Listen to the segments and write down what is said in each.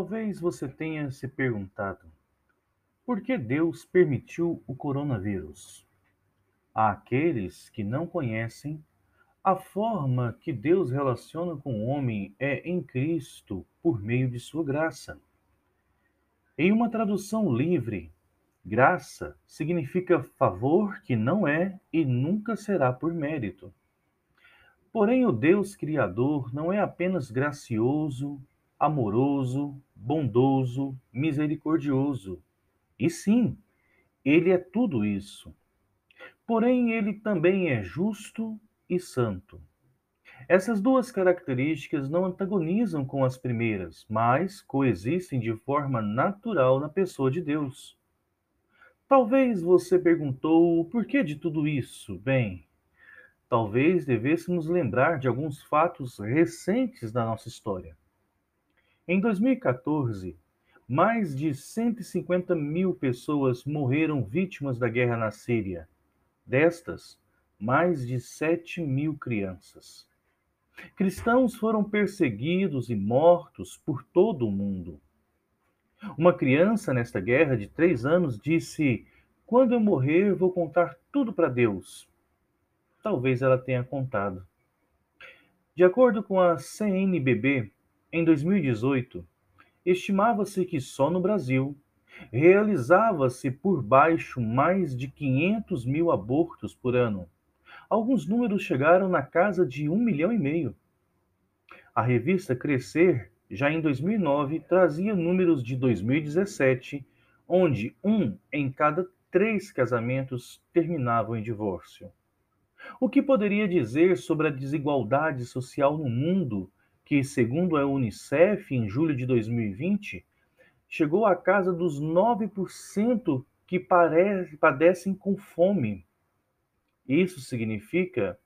Talvez você tenha se perguntado por que Deus permitiu o coronavírus. Há aqueles que não conhecem a forma que Deus relaciona com o homem é em Cristo por meio de sua graça. Em uma tradução livre, graça significa favor que não é e nunca será por mérito. Porém, o Deus Criador não é apenas gracioso, amoroso, bondoso, misericordioso. E sim, ele é tudo isso. Porém, ele também é justo e santo. Essas duas características não antagonizam com as primeiras, mas coexistem de forma natural na pessoa de Deus. Talvez você perguntou o porquê de tudo isso. Bem, talvez devêssemos lembrar de alguns fatos recentes da nossa história. Em 2014, mais de 150 mil pessoas morreram vítimas da guerra na Síria. Destas, mais de 7 mil crianças. Cristãos foram perseguidos e mortos por todo o mundo. Uma criança nesta guerra de três anos disse: Quando eu morrer, vou contar tudo para Deus. Talvez ela tenha contado. De acordo com a CNBB, em 2018, estimava-se que só no Brasil realizava-se por baixo mais de 500 mil abortos por ano. Alguns números chegaram na casa de um milhão e meio. A revista Crescer, já em 2009, trazia números de 2017, onde um em cada três casamentos terminavam em divórcio. O que poderia dizer sobre a desigualdade social no mundo que, segundo a Unicef, em julho de 2020, chegou à casa dos 9% que padecem com fome. Isso significa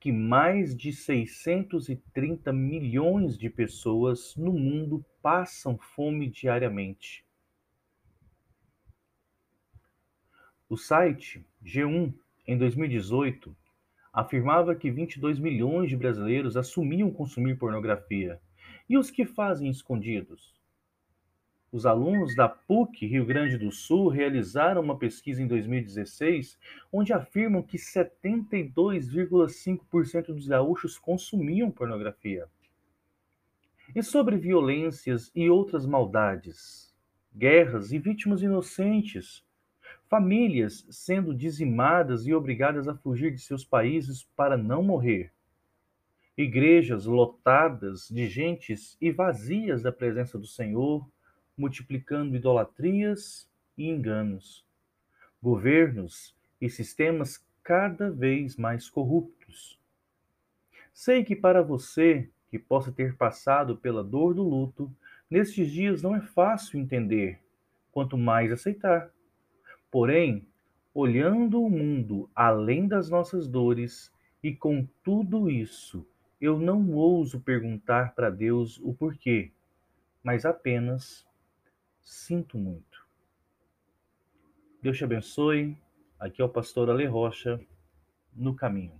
que mais de 630 milhões de pessoas no mundo passam fome diariamente. O site G1, em 2018, afirmava que 22 milhões de brasileiros assumiam consumir pornografia. E os que fazem escondidos? Os alunos da PUC Rio Grande do Sul realizaram uma pesquisa em 2016 onde afirmam que 72,5% dos gaúchos consumiam pornografia. E sobre violências e outras maldades, guerras e vítimas inocentes, famílias sendo dizimadas e obrigadas a fugir de seus países para não morrer, igrejas lotadas de gentes e vazias da presença do Senhor, multiplicando idolatrias e enganos, governos e sistemas cada vez mais corruptos. Sei que para você, que possa ter passado pela dor do luto, nestes dias não é fácil entender, quanto mais aceitar. Porém, olhando o mundo além das nossas dores, e com tudo isso, eu não ouso perguntar para Deus o porquê, mas apenas sinto muito. Deus te abençoe. Aqui é o pastor Ale Rocha, no caminho.